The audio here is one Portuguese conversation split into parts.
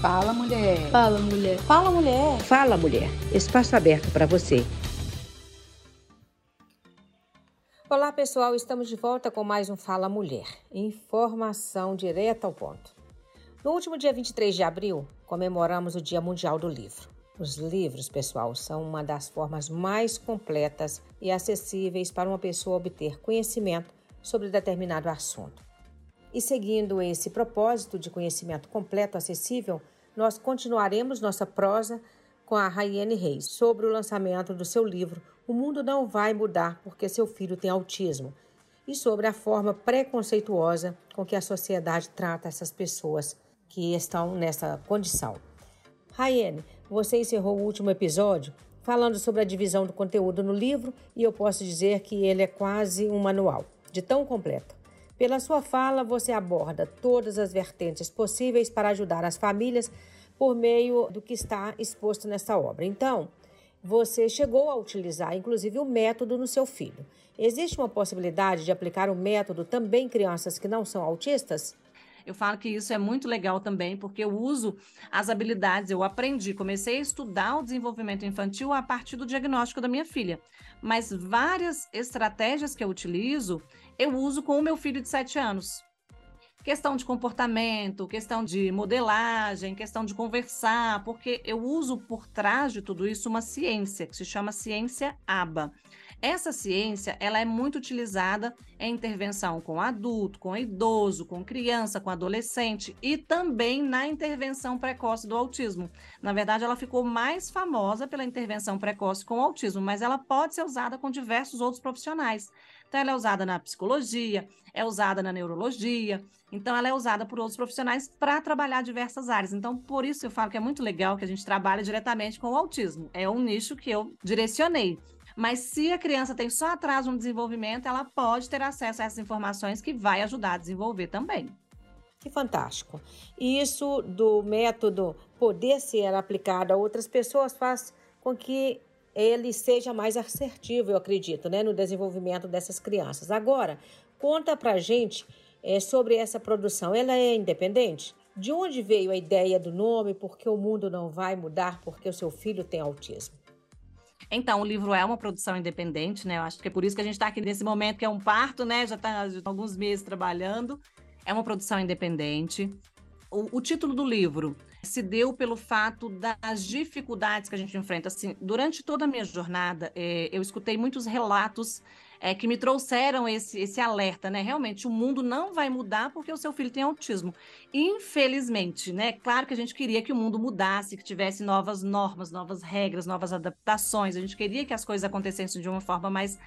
Fala, mulher. Fala, mulher. Fala, mulher. Fala, mulher. Espaço aberto para você. Olá, pessoal. Estamos de volta com mais um Fala Mulher. Informação direta ao ponto. No último dia 23 de abril, comemoramos o Dia Mundial do Livro. Os livros, pessoal, são uma das formas mais completas e acessíveis para uma pessoa obter conhecimento sobre determinado assunto. E seguindo esse propósito de conhecimento completo acessível, nós continuaremos nossa prosa com a Rayane Reis sobre o lançamento do seu livro O Mundo Não Vai Mudar Porque Seu Filho Tem Autismo e sobre a forma preconceituosa com que a sociedade trata essas pessoas que estão nessa condição. Rayane, você encerrou o último episódio falando sobre a divisão do conteúdo no livro e eu posso dizer que ele é quase um manual, de tão completo. Pela sua fala, você aborda todas as vertentes possíveis para ajudar as famílias por meio do que está exposto nessa obra. Então, você chegou a utilizar inclusive o método no seu filho. Existe uma possibilidade de aplicar o método também em crianças que não são autistas? Eu falo que isso é muito legal também, porque eu uso as habilidades, eu aprendi, comecei a estudar o desenvolvimento infantil a partir do diagnóstico da minha filha. Mas várias estratégias que eu utilizo, eu uso com o meu filho de 7 anos. Questão de comportamento, questão de modelagem, questão de conversar, porque eu uso por trás de tudo isso uma ciência que se chama ciência ABA. Essa ciência, ela é muito utilizada em intervenção com adulto, com idoso, com criança, com adolescente e também na intervenção precoce do autismo. Na verdade, ela ficou mais famosa pela intervenção precoce com autismo, mas ela pode ser usada com diversos outros profissionais. Então, ela é usada na psicologia, é usada na neurologia, então ela é usada por outros profissionais para trabalhar diversas áreas. Então, por isso eu falo que é muito legal que a gente trabalhe diretamente com o autismo. É um nicho que eu direcionei. Mas se a criança tem só atraso no desenvolvimento, ela pode ter acesso a essas informações que vai ajudar a desenvolver também. Que fantástico. E isso do método poder ser aplicado a outras pessoas faz com que ele seja mais assertivo, eu acredito, né, no desenvolvimento dessas crianças. Agora, conta pra gente é, sobre essa produção. Ela é independente? De onde veio a ideia do nome? Porque o mundo não vai mudar porque o seu filho tem autismo? Então, o livro é uma produção independente, né? Eu acho que é por isso que a gente está aqui nesse momento, que é um parto, né? Já está há alguns meses trabalhando. É uma produção independente. O, o, título do livro se deu pelo fato das dificuldades que a gente enfrenta. Assim, durante toda a minha jornada, é, eu escutei muitos relatos é, que me trouxeram esse, esse alerta, né? Realmente, o mundo não vai mudar porque o seu filho tem autismo. Infelizmente, né? Claro que a gente queria que o mundo mudasse, que tivesse novas normas, novas regras, novas adaptações. A gente queria que as coisas acontecessem de uma forma mais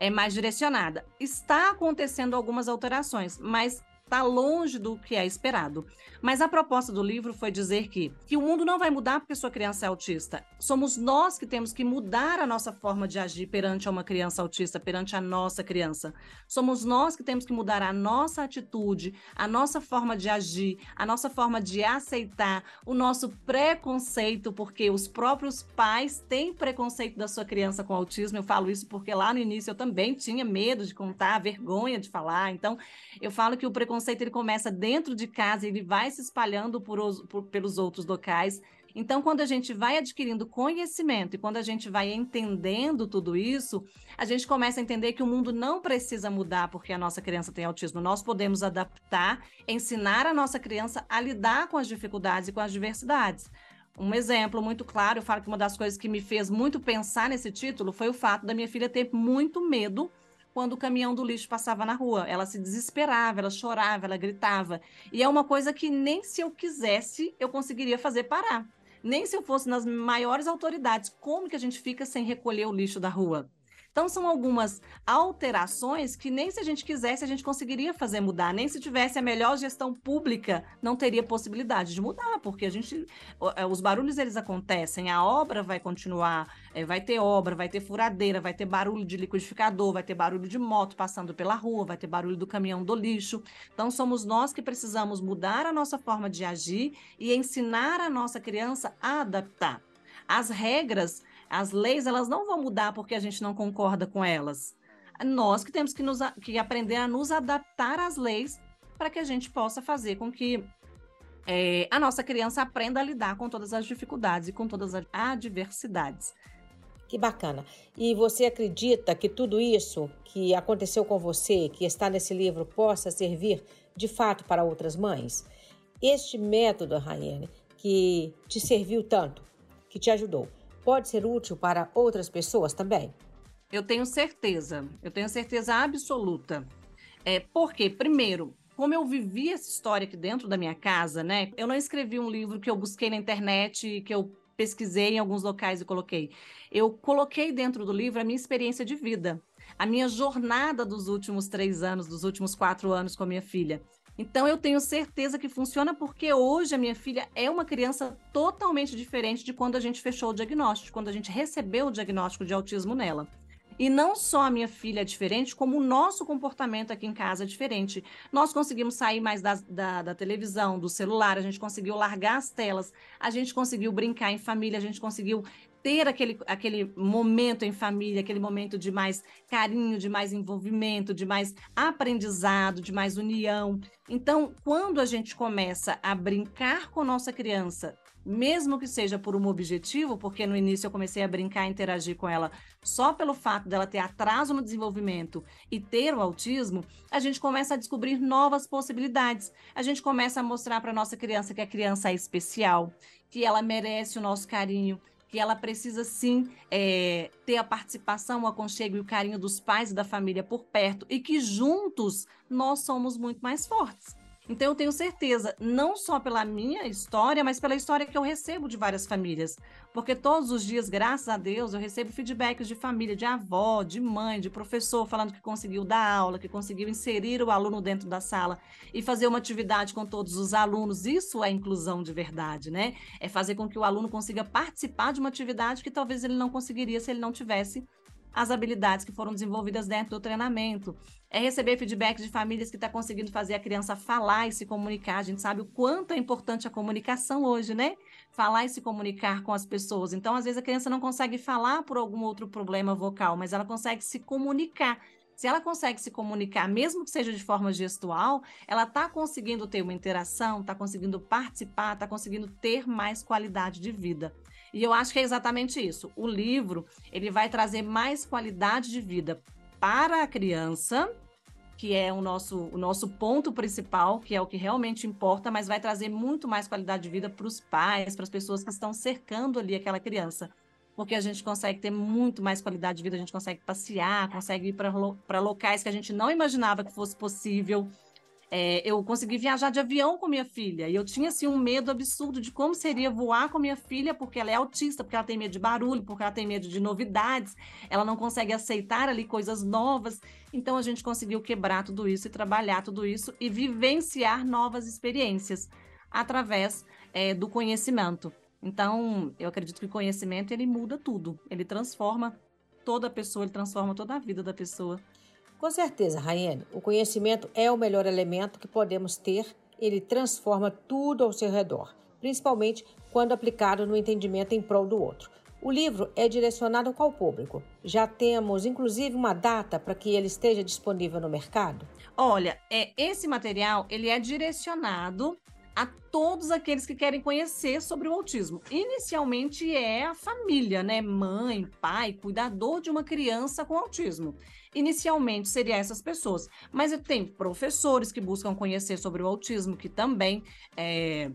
é mais direcionada. Está acontecendo algumas alterações, mas está longe do que é esperado. Mas a proposta do livro foi dizer que, que o mundo não vai mudar porque sua criança é autista. Somos nós que temos que mudar a nossa forma de agir perante uma criança autista, perante a nossa criança. Somos nós que temos que mudar a nossa atitude, a nossa forma de agir, a nossa forma de aceitar, o nosso preconceito, porque os próprios pais têm preconceito da sua criança com autismo. Eu falo isso porque lá no início eu também tinha medo de contar, vergonha de falar. Então, eu falo que o preconceito preconceito ele começa dentro de casa, ele vai se espalhando por, por, pelos outros locais. Então, quando a gente vai adquirindo conhecimento e quando a gente vai entendendo tudo isso, a gente começa a entender que o mundo não precisa mudar porque a nossa criança tem autismo. Nós podemos adaptar, ensinar a nossa criança a lidar com as dificuldades e com as diversidades. Um exemplo muito claro, eu falo que uma das coisas que me fez muito pensar nesse título foi o fato da minha filha ter muito medo quando o caminhão do lixo passava na rua. Ela se desesperava, ela chorava, ela gritava. E é uma coisa que nem se eu quisesse eu conseguiria fazer parar. Nem se eu fosse nas maiores autoridades. Como que a gente fica sem recolher o lixo da rua? Então, são algumas alterações que nem se a gente quisesse a gente conseguiria fazer mudar, nem se tivesse a melhor gestão pública, não teria possibilidade de mudar, porque a gente, é, os barulhos eles acontecem, a obra vai continuar, é, vai ter obra, vai ter furadeira, vai ter barulho de liquidificador, vai ter barulho de moto passando pela rua, vai ter barulho do caminhão do lixo. Então, somos nós que precisamos mudar a nossa forma de agir e ensinar a nossa criança a adaptar. As regras as leis, elas não vão mudar porque a gente não concorda com elas. Nós que temos que, nos, que aprender a nos adaptar às leis para que a gente possa fazer com que é, a nossa criança aprenda a lidar com todas as dificuldades e com todas as adversidades. Que bacana. E você acredita que tudo isso que aconteceu com você, que está nesse livro, possa servir de fato para outras mães? Este método, Raiane, que te serviu tanto, que te ajudou, pode ser útil para outras pessoas também? Eu tenho certeza, eu tenho certeza absoluta. É, porque, primeiro, como eu vivi essa história aqui dentro da minha casa, né? Eu não escrevi um livro que eu busquei na internet, que eu pesquisei em alguns locais e coloquei. Eu coloquei dentro do livro a minha experiência de vida, a minha jornada dos últimos três anos, dos últimos quatro anos com a minha filha. Então eu tenho certeza que funciona porque hoje a minha filha é uma criança totalmente diferente de quando a gente fechou o diagnóstico, quando a gente recebeu o diagnóstico de autismo nela. E não só a minha filha é diferente, como o nosso comportamento aqui em casa é diferente. Nós conseguimos sair mais da, da, da, televisão, do celular, a gente conseguiu largar as telas, a gente conseguiu brincar em família, a gente conseguiu ter aquele, aquele momento em família, aquele momento de mais carinho, de mais envolvimento, de mais aprendizado, de mais união. Então, quando a gente começa a brincar com nossa criança mesmo que seja por um objetivo, porque no início eu comecei a brincar e interagir com ela só pelo fato dela ter atraso no desenvolvimento e ter o autismo, a gente começa a descobrir novas possibilidades. A gente começa a mostrar para nossa criança que a criança é especial, que ela merece o nosso carinho, que ela precisa sim é, ter a participação, o aconchego e o carinho dos pais e da família por perto e que juntos nós somos muito mais fortes. Então eu tenho certeza, não só pela minha história, mas pela história que eu recebo de várias famílias. Porque todos os dias, graças a Deus, eu recebo feedbacks de família, de avó, de mãe, de professor, falando que conseguiu dar aula, que conseguiu inserir o aluno dentro da sala e fazer uma atividade com todos os alunos. Isso é inclusão de verdade, né? É fazer com que o aluno consiga participar de uma atividade que talvez ele não conseguiria se ele não tivesse as habilidades que foram desenvolvidas dentro do treinamento. É receber feedback de famílias que estão tá conseguindo fazer a criança falar e se comunicar. A gente sabe o quanto é importante a comunicação hoje, né? Falar e se comunicar com as pessoas. Então, às vezes, a criança não consegue falar por algum outro problema vocal, mas ela consegue se comunicar. Se ela consegue se comunicar, mesmo que seja de forma gestual, ela está conseguindo ter uma interação, está conseguindo participar, está conseguindo ter mais qualidade de vida. E eu acho que é exatamente isso. O livro, ele vai trazer mais qualidade de vida para a criança, que é o nosso, o nosso ponto principal, que é o que realmente importa, mas vai trazer muito mais qualidade de vida para os pais, para as pessoas que estão cercando ali aquela criança. Porque a gente consegue ter muito mais qualidade de vida, a gente consegue passear, consegue ir para locais que a gente não imaginava que fosse possível. É, eu consegui viajar de avião com minha filha e eu tinha assim um medo absurdo de como seria voar com minha filha, porque ela é autista, porque ela tem medo de barulho, porque ela tem medo de novidades, ela não consegue aceitar ali coisas novas. Então a gente conseguiu quebrar tudo isso e trabalhar tudo isso e vivenciar novas experiências através é, do conhecimento. Então, eu acredito que o conhecimento ele muda tudo, ele transforma toda a pessoa, ele transforma toda a vida da pessoa. Com certeza, Raiane, o conhecimento é o melhor elemento que podemos ter, ele transforma tudo ao seu redor, principalmente quando aplicado no entendimento em prol do outro. O livro é direcionado a qual público? Já temos, inclusive, uma data para que ele esteja disponível no mercado? Olha, é, esse material ele é direcionado a todos aqueles que querem conhecer sobre o autismo. Inicialmente é a família, né? Mãe, pai, cuidador de uma criança com autismo. Inicialmente seria essas pessoas, mas tem professores que buscam conhecer sobre o autismo, que também é,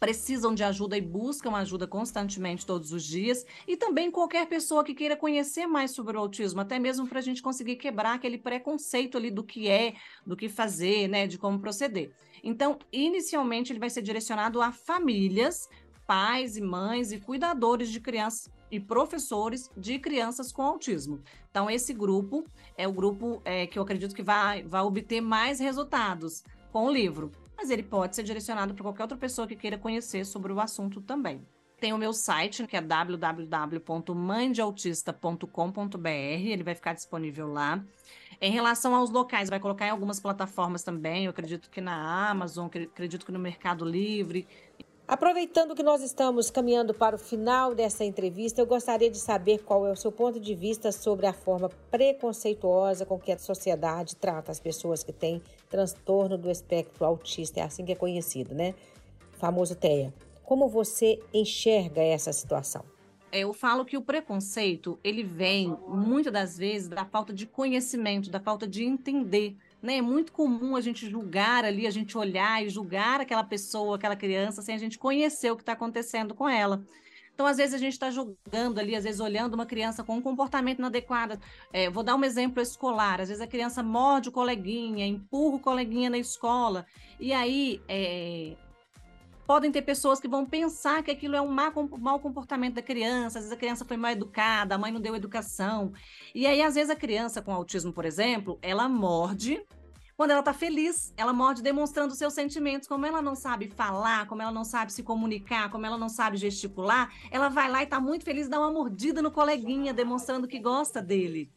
precisam de ajuda e buscam ajuda constantemente todos os dias, e também qualquer pessoa que queira conhecer mais sobre o autismo, até mesmo para a gente conseguir quebrar aquele preconceito ali do que é, do que fazer, né, de como proceder. Então, inicialmente ele vai ser direcionado a famílias, pais e mães e cuidadores de crianças e professores de crianças com autismo. Então, esse grupo é o grupo é, que eu acredito que vai, vai obter mais resultados com o livro. Mas ele pode ser direcionado para qualquer outra pessoa que queira conhecer sobre o assunto também. Tem o meu site, que é www.mãedeautista.com.br, ele vai ficar disponível lá. Em relação aos locais, vai colocar em algumas plataformas também, eu acredito que na Amazon, acredito que no Mercado Livre. Aproveitando que nós estamos caminhando para o final dessa entrevista, eu gostaria de saber qual é o seu ponto de vista sobre a forma preconceituosa com que a sociedade trata as pessoas que têm transtorno do espectro autista, é assim que é conhecido, né? famoso TEA. Como você enxerga essa situação? Eu falo que o preconceito, ele vem muitas das vezes da falta de conhecimento, da falta de entender. Né? É muito comum a gente julgar ali, a gente olhar e julgar aquela pessoa, aquela criança, sem a gente conhecer o que está acontecendo com ela. Então, às vezes, a gente está julgando ali, às vezes, olhando uma criança com um comportamento inadequado. É, vou dar um exemplo escolar. Às vezes, a criança morde o coleguinha, empurra o coleguinha na escola. E aí, é, podem ter pessoas que vão pensar que aquilo é um mau comportamento da criança, às vezes a criança foi mal educada, a mãe não deu educação. E aí, às vezes, a criança com autismo, por exemplo, ela morde quando ela está feliz, ela morde demonstrando seus sentimentos. Como ela não sabe falar, como ela não sabe se comunicar, como ela não sabe gesticular, ela vai lá e está muito feliz, dá uma mordida no coleguinha, demonstrando que gosta dele.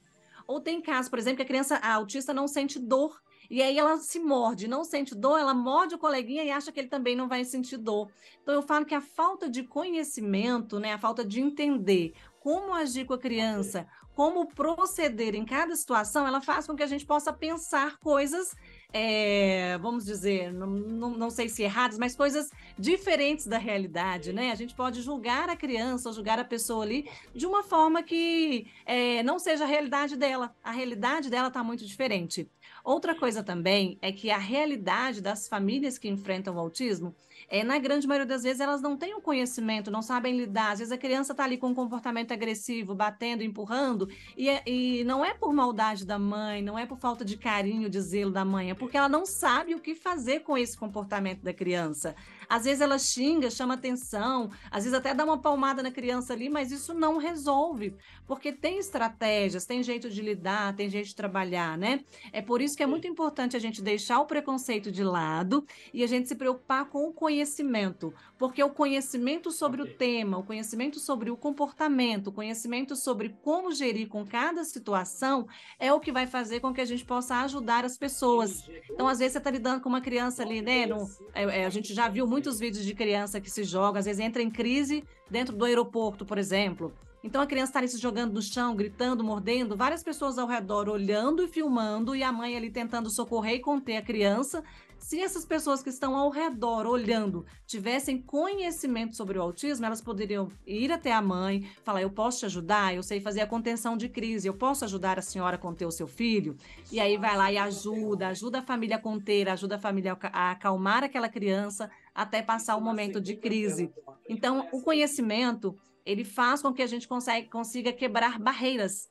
Ou tem casos, por exemplo, que a criança a autista não sente dor. E aí ela se morde, não sente dor, ela morde o coleguinha e acha que ele também não vai sentir dor. Então eu falo que a falta de conhecimento, né, a falta de entender como agir com a criança, como proceder em cada situação, ela faz com que a gente possa pensar coisas, é, vamos dizer, não, não, não, sei se erradas, mas coisas diferentes da realidade, né? A gente pode julgar a criança julgar a pessoa ali de uma forma que é, não seja a realidade dela. A realidade dela está muito diferente. Outra coisa também é que a realidade das famílias que enfrentam o autismo é, na grande maioria das vezes, elas não têm o conhecimento, não sabem lidar. Às vezes a criança está ali com um comportamento agressivo, batendo, empurrando, e, é, e não é por maldade da mãe, não é por falta de carinho, de zelo da mãe, é porque ela não sabe o que fazer com esse comportamento da criança. Às vezes ela xinga, chama atenção, às vezes até dá uma palmada na criança ali, mas isso não resolve, porque tem estratégias, tem jeito de lidar, tem jeito de trabalhar, né? É por isso que é muito importante a gente deixar o preconceito de lado e a gente se preocupar com o conhecimento, porque o conhecimento sobre o tema, o conhecimento sobre o comportamento, o conhecimento sobre como gerir com cada situação é o que vai fazer com que a gente possa ajudar as pessoas. Então, às vezes, você está lidando com uma criança ali, né? No, é, é, a gente já viu muito muitos vídeos de criança que se joga, às vezes entra em crise dentro do aeroporto, por exemplo. Então a criança está ali se jogando no chão, gritando, mordendo, várias pessoas ao redor olhando e filmando, e a mãe ali tentando socorrer e conter a criança. Se essas pessoas que estão ao redor olhando tivessem conhecimento sobre o autismo, elas poderiam ir até a mãe, falar: Eu posso te ajudar, eu sei fazer a contenção de crise, eu posso ajudar a senhora a conter o seu filho. E aí vai lá e ajuda, ajuda a família a conter, ajuda a família a acalmar aquela criança até passar o momento de crise. Então, o conhecimento ele faz com que a gente consiga quebrar barreiras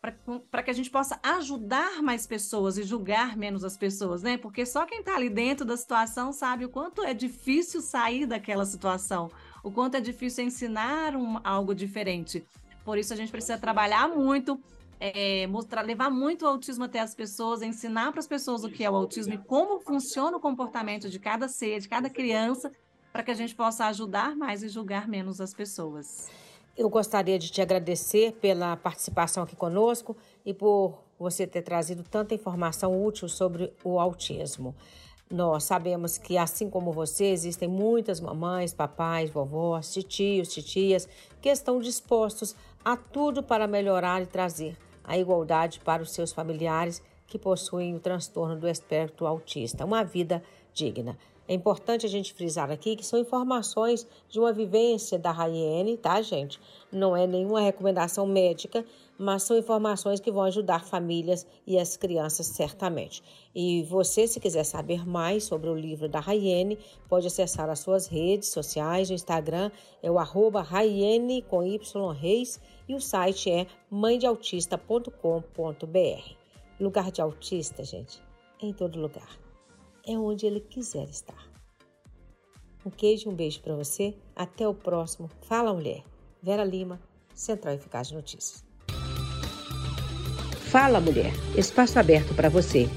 para que a gente possa ajudar mais pessoas e julgar menos as pessoas, né? Porque só quem está ali dentro da situação sabe o quanto é difícil sair daquela situação, o quanto é difícil ensinar um, algo diferente. Por isso a gente precisa trabalhar muito, é, mostrar, levar muito o autismo até as pessoas, ensinar para as pessoas o que é o autismo e como funciona o comportamento de cada ser, de cada criança, para que a gente possa ajudar mais e julgar menos as pessoas. Eu gostaria de te agradecer pela participação aqui conosco e por você ter trazido tanta informação útil sobre o autismo. Nós sabemos que, assim como você, existem muitas mamães, papais, vovós, titios, titias que estão dispostos a tudo para melhorar e trazer a igualdade para os seus familiares que possuem o transtorno do espectro autista, uma vida digna. É importante a gente frisar aqui que são informações de uma vivência da Raiane, tá, gente? Não é nenhuma recomendação médica, mas são informações que vão ajudar famílias e as crianças certamente. E você, se quiser saber mais sobre o livro da Raiane, pode acessar as suas redes sociais, o Instagram é o arroba Raiane com Y Reis e o site é mãedeautista.com.br. Lugar de autista, gente, é em todo lugar é onde ele quiser estar. Um queijo e um beijo para você. Até o próximo Fala Mulher. Vera Lima, Central Eficaz de Notícias. Fala Mulher. Espaço aberto para você